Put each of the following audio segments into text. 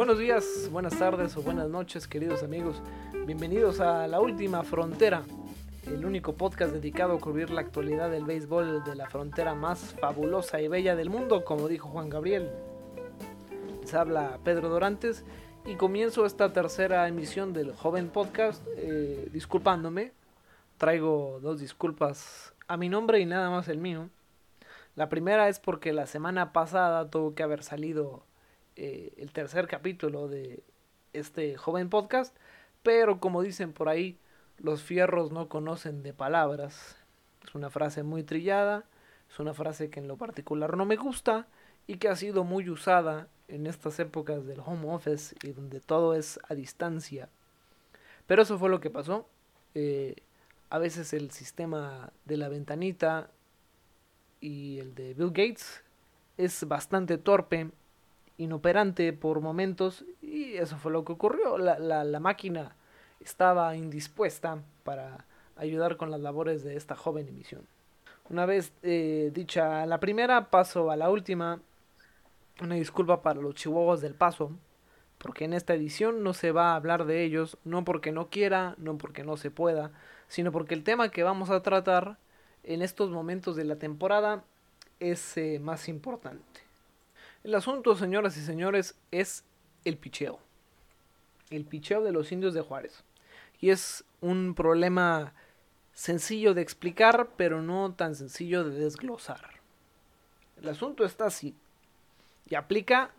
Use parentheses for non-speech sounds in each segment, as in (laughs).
Buenos días, buenas tardes o buenas noches, queridos amigos. Bienvenidos a La Última Frontera, el único podcast dedicado a cubrir la actualidad del béisbol de la frontera más fabulosa y bella del mundo, como dijo Juan Gabriel. Les habla Pedro Dorantes y comienzo esta tercera emisión del joven podcast eh, disculpándome. Traigo dos disculpas a mi nombre y nada más el mío. La primera es porque la semana pasada tuvo que haber salido eh, el tercer capítulo de este joven podcast, pero como dicen por ahí, los fierros no conocen de palabras. Es una frase muy trillada, es una frase que en lo particular no me gusta y que ha sido muy usada en estas épocas del home office y donde todo es a distancia. Pero eso fue lo que pasó. Eh, a veces el sistema de la ventanita y el de Bill Gates es bastante torpe, inoperante por momentos y eso fue lo que ocurrió. La, la, la máquina estaba indispuesta para ayudar con las labores de esta joven emisión. Una vez eh, dicha la primera, paso a la última. Una disculpa para los chihuahuas del paso, porque en esta edición no se va a hablar de ellos, no porque no quiera, no porque no se pueda, sino porque el tema que vamos a tratar en estos momentos de la temporada es eh, más importante. El asunto, señoras y señores, es el picheo. El picheo de los indios de Juárez. Y es un problema sencillo de explicar, pero no tan sencillo de desglosar. El asunto está así. Y aplica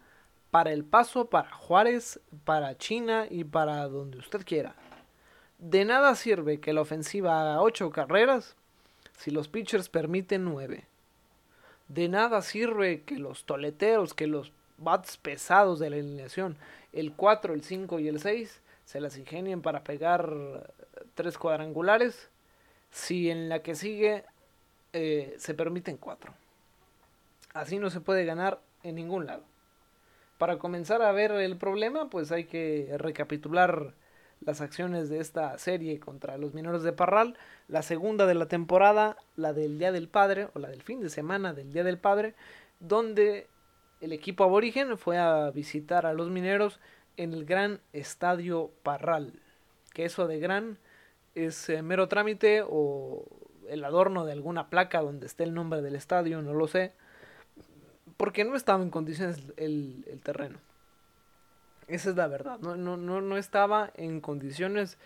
para el paso, para Juárez, para China y para donde usted quiera. De nada sirve que la ofensiva haga 8 carreras si los pitchers permiten 9. De nada sirve que los toleteros, que los bats pesados de la alineación, el 4, el 5 y el 6, se las ingenien para pegar tres cuadrangulares, si en la que sigue eh, se permiten cuatro. Así no se puede ganar en ningún lado. Para comenzar a ver el problema, pues hay que recapitular las acciones de esta serie contra los mineros de Parral, la segunda de la temporada, la del Día del Padre, o la del fin de semana del Día del Padre, donde el equipo aborigen fue a visitar a los mineros en el gran estadio Parral. Que eso de gran es eh, mero trámite o el adorno de alguna placa donde esté el nombre del estadio, no lo sé. Porque no estaba en condiciones el, el terreno. Esa es la verdad. No, no, no, no estaba en condiciones,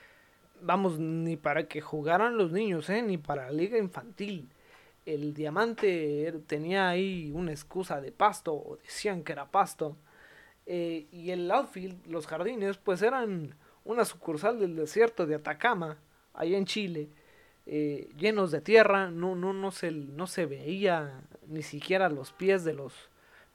vamos, ni para que jugaran los niños, ¿eh? ni para la liga infantil. El diamante tenía ahí una excusa de pasto, o decían que era pasto. Eh, y el outfield, los jardines, pues eran una sucursal del desierto de Atacama, allá en Chile, eh, llenos de tierra, no, no, no, se, no se veía ni siquiera los pies de los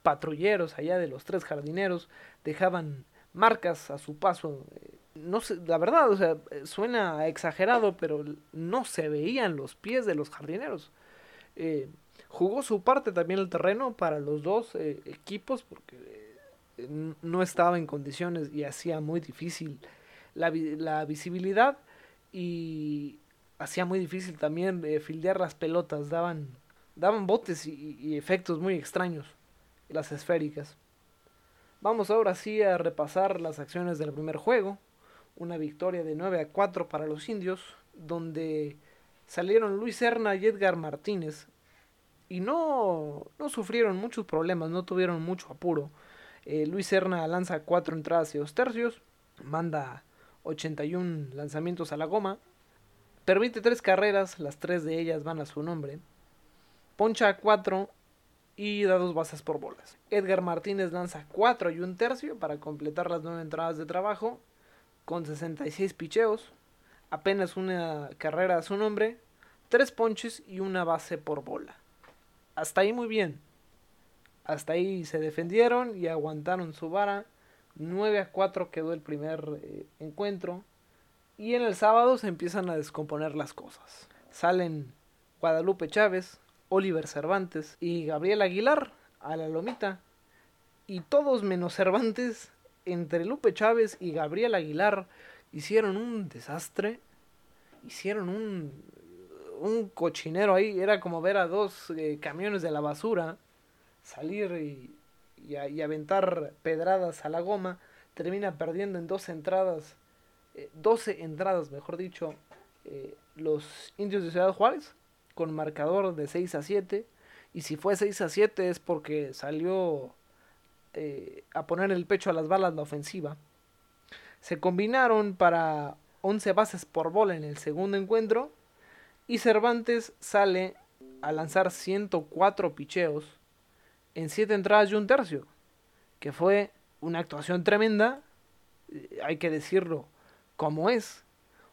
patrulleros allá de los tres jardineros, dejaban marcas a su paso. Eh, no sé, la verdad, o sea, suena exagerado, pero no se veían los pies de los jardineros. jugó su parte también el terreno para los dos equipos, porque no estaba en condiciones y hacía muy difícil la, visibilidad y hacía muy difícil también eh, fildear las pelotas, daban, daban botes y, efectos muy extraños, las esféricas. Vamos ahora sí a repasar las acciones del primer juego, una victoria de 9 a 4 para los indios, donde salieron Luis Serna y Edgar Martínez, y no, no sufrieron muchos problemas, no tuvieron mucho apuro. Eh, Luis Serna lanza cuatro entradas y dos tercios, manda 81 lanzamientos a la goma, permite tres carreras, las tres de ellas van a su nombre, poncha cuatro y da dos bases por bolas. Edgar Martínez lanza cuatro y un tercio para completar las nueve entradas de trabajo, con 66 picheos, apenas una carrera a su nombre, tres ponches y una base por bola. Hasta ahí muy bien. Hasta ahí se defendieron y aguantaron su vara. 9 a 4 quedó el primer eh, encuentro. Y en el sábado se empiezan a descomponer las cosas. Salen Guadalupe Chávez, Oliver Cervantes y Gabriel Aguilar a la lomita. Y todos menos Cervantes, entre Lupe Chávez y Gabriel Aguilar, hicieron un desastre. Hicieron un, un cochinero ahí. Era como ver a dos eh, camiones de la basura salir y, y, aventar pedradas a la goma termina perdiendo en dos entradas, 12 eh, entradas, mejor dicho, eh, los indios de Ciudad Juárez, con marcador de 6 a 7. Y si fue 6 a 7 es porque salió eh, a poner el pecho a las balas la ofensiva. Se combinaron para 11 bases por bola en el segundo encuentro. Y Cervantes sale a lanzar 104 picheos en 7 entradas y un tercio. Que fue una actuación tremenda. Eh, hay que decirlo como es.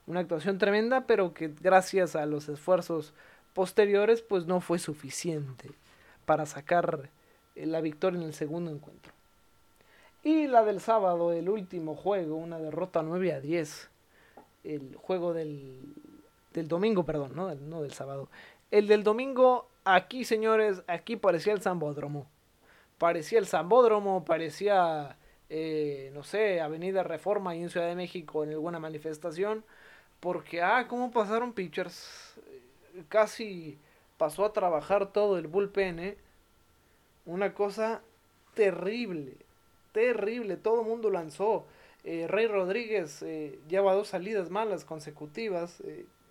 Una actuación tremenda, pero que gracias a los esfuerzos posteriores, pues no fue suficiente para sacar eh, la victoria en el segundo encuentro. Y la del sábado, el último juego, una derrota 9 a 10. El juego del, del domingo, perdón, ¿no? no del sábado. El del domingo, aquí señores, aquí parecía el Zambódromo. Parecía el Zambódromo, parecía, eh, no sé, Avenida Reforma y en Ciudad de México en alguna manifestación. Porque, ah, cómo pasaron pitchers. Casi pasó a trabajar todo el bullpen, ¿eh? Una cosa terrible, terrible. Todo el mundo lanzó. Eh, Rey Rodríguez eh, lleva dos salidas malas consecutivas.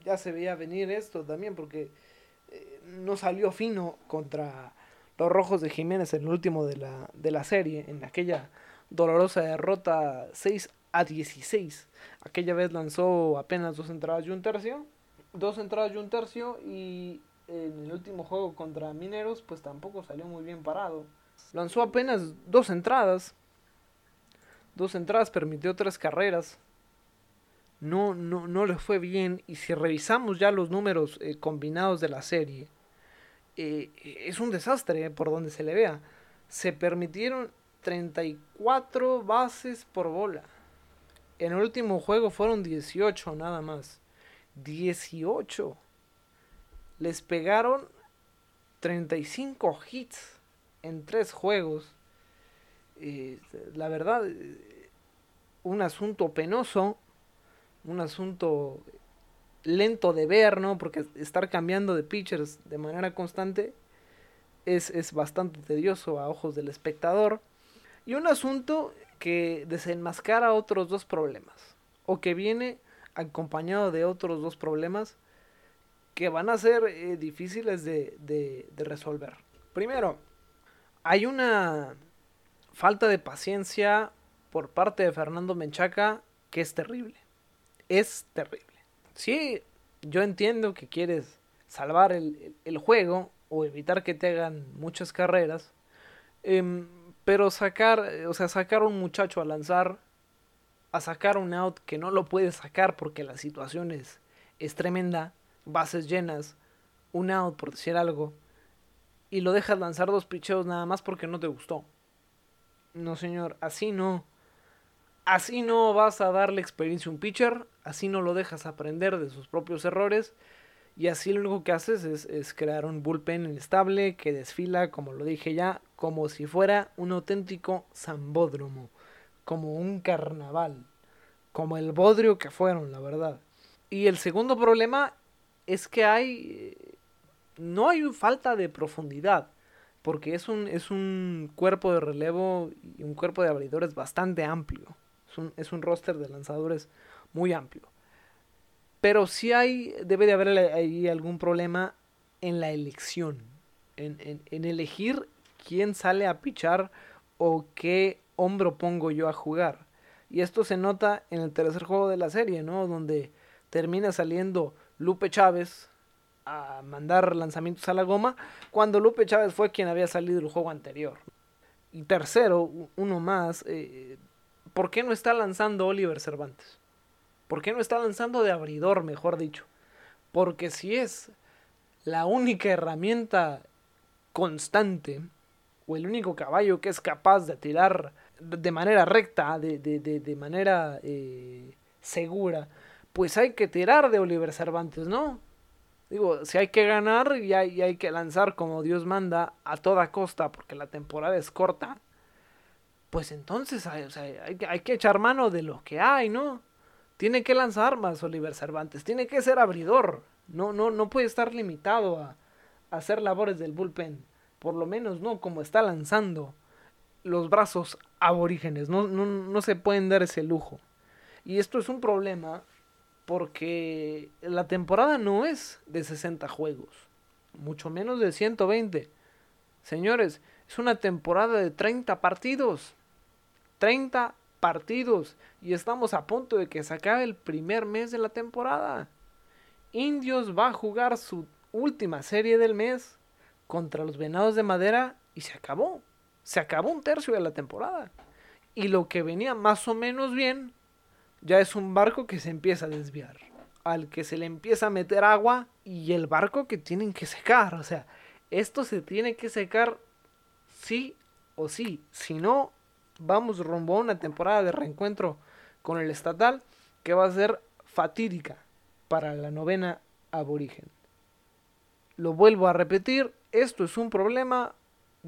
Ya se veía venir esto también porque no salió fino contra los Rojos de Jiménez en el último de la, de la serie, en aquella dolorosa derrota 6 a 16. Aquella vez lanzó apenas dos entradas y un tercio. Dos entradas y un tercio y en el último juego contra Mineros pues tampoco salió muy bien parado. Lanzó apenas dos entradas. Dos entradas, permitió tres carreras. No, no, no le fue bien. Y si revisamos ya los números eh, combinados de la serie, eh, es un desastre eh, por donde se le vea. Se permitieron 34 bases por bola. En el último juego fueron 18 nada más. 18 les pegaron 35 hits en tres juegos. la verdad, un asunto penoso, un asunto lento de ver, ¿no? Porque estar cambiando de pitchers de manera constante es, es bastante tedioso a ojos del espectador. Y un asunto que desenmascara otros dos problemas, o que viene acompañado de otros dos problemas que van a ser eh, difíciles de, de, resolver. Primero, hay una falta de paciencia por parte de Fernando Menchaca que es terrible. Es terrible. Sí, yo entiendo que quieres salvar el, el juego o evitar que te hagan muchas carreras. Em, pero sacar, o sea, sacar a un muchacho a lanzar, a sacar un out que no lo puedes sacar porque la situación es, es tremenda, bases llenas, un out por decir algo, y lo dejas lanzar dos picheos nada más porque no te gustó. No, señor, así no. Así no vas a darle experiencia a un pitcher, así no lo dejas aprender de sus propios errores, y así lo único que haces es, es crear un bullpen estable que desfila, como lo dije ya, como si fuera un auténtico zambódromo, como un carnaval, como el bodrio que fueron, la verdad. Y el segundo problema es que hay. No hay falta de profundidad. Porque es un, es un cuerpo de relevo y un cuerpo de abridores bastante amplio. Es un, es un roster de lanzadores muy amplio. Pero sí hay. Debe de haber ahí algún problema en la elección. En, en, en elegir quién sale a pichar o qué hombro pongo yo a jugar. Y esto se nota en el tercer juego de la serie, ¿no? Donde termina saliendo Lupe Chávez a mandar lanzamientos a la goma cuando Lupe Chávez fue quien había salido del juego anterior. Y tercero, uno más, eh, ¿por qué no está lanzando Oliver Cervantes? ¿Por qué no está lanzando de abridor, mejor dicho? Porque si es la única herramienta constante o el único caballo que es capaz de tirar de manera recta, de, de, de, manera eh, segura, pues hay que tirar de Oliver Cervantes, ¿no? Digo, si hay que ganar y hay, hay que lanzar como Dios manda a toda costa porque la temporada es corta, pues entonces hay, hay, que echar mano de lo que hay, ¿no? Tiene que lanzar más Oliver Cervantes, tiene que ser abridor, no, no, no puede estar limitado a, a hacer labores del bullpen, por lo menos no como está lanzando los brazos aborígenes, no, no, no se pueden dar ese lujo. Y esto es un problema porque la temporada no es de 60 juegos, mucho menos de 120. Señores, es una temporada de 30 partidos. 30 partidos. Y estamos a punto de que se acabe el primer mes de la temporada. Indios va a jugar su última serie del mes contra los Venados de Madera y se acabó. Se acabó un tercio de la temporada. Y lo que venía más o menos bien ya es un barco que se empieza a desviar, al que se le empieza a meter agua y el barco que tienen que secar. O sea, esto se tiene que secar sí o sí. Si no, vamos rumbo a una temporada de reencuentro con el estatal que va a ser fatídica para la novena aborigen. Lo vuelvo a repetir, esto es un problema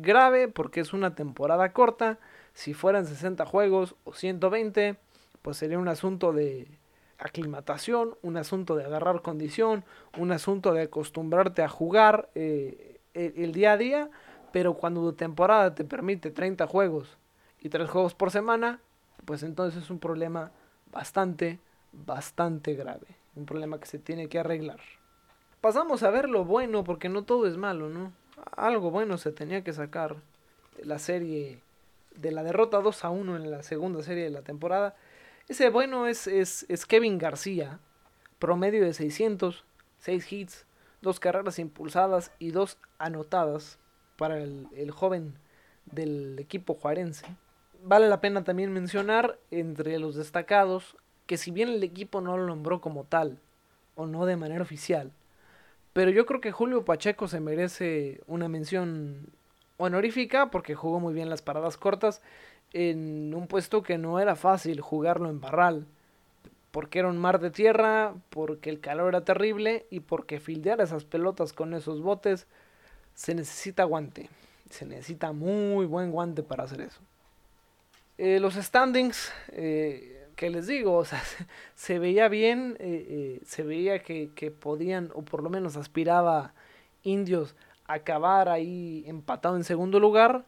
grave porque es una temporada corta. Si fueran 60 juegos o 120, pues sería un asunto de aclimatación, un asunto de agarrar condición, un asunto de acostumbrarte a jugar eh, el, día a día, pero cuando tu temporada te permite 30 juegos y 3 juegos por semana, pues entonces es un problema bastante, bastante grave, un problema que se tiene que arreglar. Pasamos a ver lo bueno, porque no todo es malo, ¿no? Algo bueno se tenía que sacar la serie de la derrota 2 a 1 en la segunda serie de la temporada ese bueno es, es, Kevin García, promedio de 600, 6 hits, dos carreras impulsadas y dos anotadas para el, el joven del equipo juarense. Vale la pena también mencionar entre los destacados que si bien el equipo no lo nombró como tal, o no de manera oficial, pero yo creo que Julio Pacheco se merece una mención honorífica porque jugó muy bien las paradas cortas en un puesto que no era fácil jugarlo en Barral, porque era un mar de tierra, porque el calor era terrible y porque fildear esas pelotas con esos botes se necesita guante, se necesita muy buen guante para hacer eso. Eh, los standings, eh, que les digo, o sea, (laughs) se veía bien, eh, se veía que, podían, o por lo menos aspiraba indios acabar ahí empatado en segundo lugar,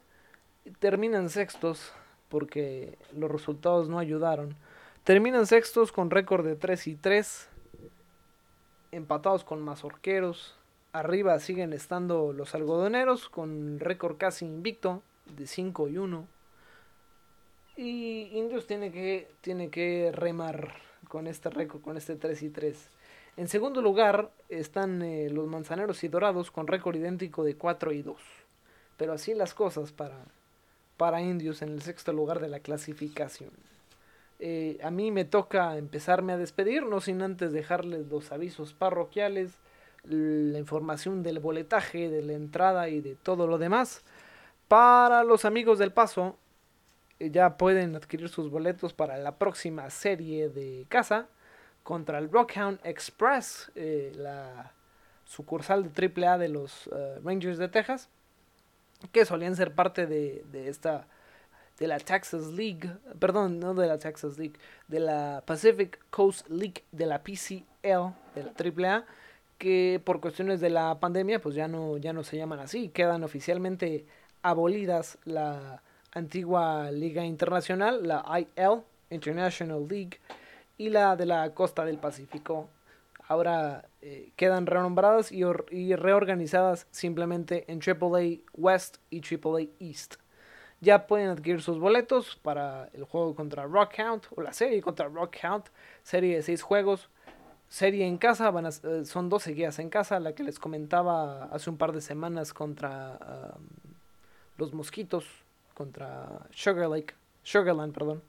terminan sextos porque los resultados no ayudaron. Terminan sextos con récord de 3 y 3, empatados con Mazorqueros. Arriba siguen estando los algodoneros con récord casi invicto de 5 y 1. Y Indios tiene que, tiene que remar con este récord, con este 3 y 3. En segundo lugar están eh, los Manzaneros y Dorados con récord idéntico de 4 y 2. Pero así las cosas para, para Indios en el sexto lugar de la clasificación. Eh, a mí me toca empezarme a despedir, no sin antes dejarles los avisos parroquiales, la información del boletaje, de la entrada y de todo lo demás. Para los amigos del paso, ya pueden adquirir sus boletos para la próxima serie de casa contra el Rockhound Express, eh, la sucursal de AAA de los Rangers de Texas que solían ser parte de, de esta de la Texas League, perdón, no de la Texas League, de la Pacific Coast League de la PCL, de la AAA, que por cuestiones de la pandemia pues ya no ya no se llaman así, quedan oficialmente abolidas la antigua liga internacional, la IL, International League, y la de la costa del Pacífico, ahora eh, quedan renombradas y, reorganizadas simplemente en AAA West y AAA East. Ya pueden adquirir sus boletos para el juego contra Rockhound o la serie contra Rockhound, serie de 6 juegos. Serie en casa, van eh, son dos seguidas en casa, la que les comentaba hace un par de semanas contra los Mosquitos, contra Sugar Lake, Sugarland, perdón.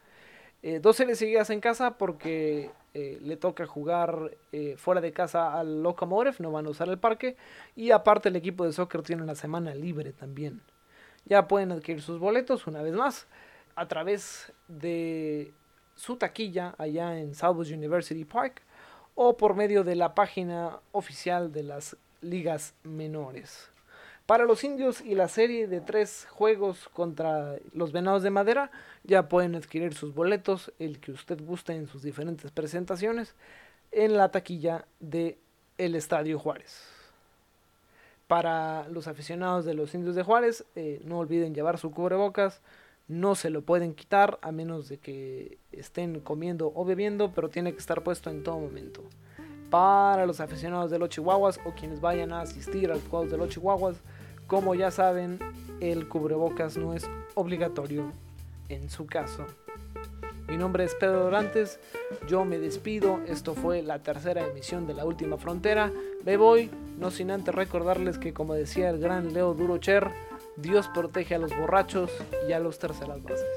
Eh, dos series seguidas en casa porque eh, le toca jugar eh, fuera de casa al Locomotive, no van a usar el parque. Y aparte el equipo de soccer tiene una semana libre también. Ya pueden adquirir sus boletos una vez más a través de su taquilla allá en Southwest University Park o por medio de la página oficial de las ligas menores. Para los indios y la serie de tres juegos contra los venados de madera, ya pueden adquirir sus boletos, el que usted guste en sus diferentes presentaciones, en la taquilla de Estadio Juárez. Para los aficionados de los indios de Juárez, eh, no olviden llevar su cubrebocas, no se lo pueden quitar a menos de que estén comiendo o bebiendo, pero tiene que estar puesto en todo momento. Para los aficionados de los Chihuahuas o quienes vayan a asistir a los juegos de los Chihuahuas, como ya saben, el cubrebocas no es obligatorio en su caso. Mi nombre es Pedro Dorantes, yo me despido, esto fue la tercera emisión de La Última Frontera, me voy, no sin antes recordarles que como decía el gran Leo Durocher, Dios protege a los borrachos y a los terceras bases.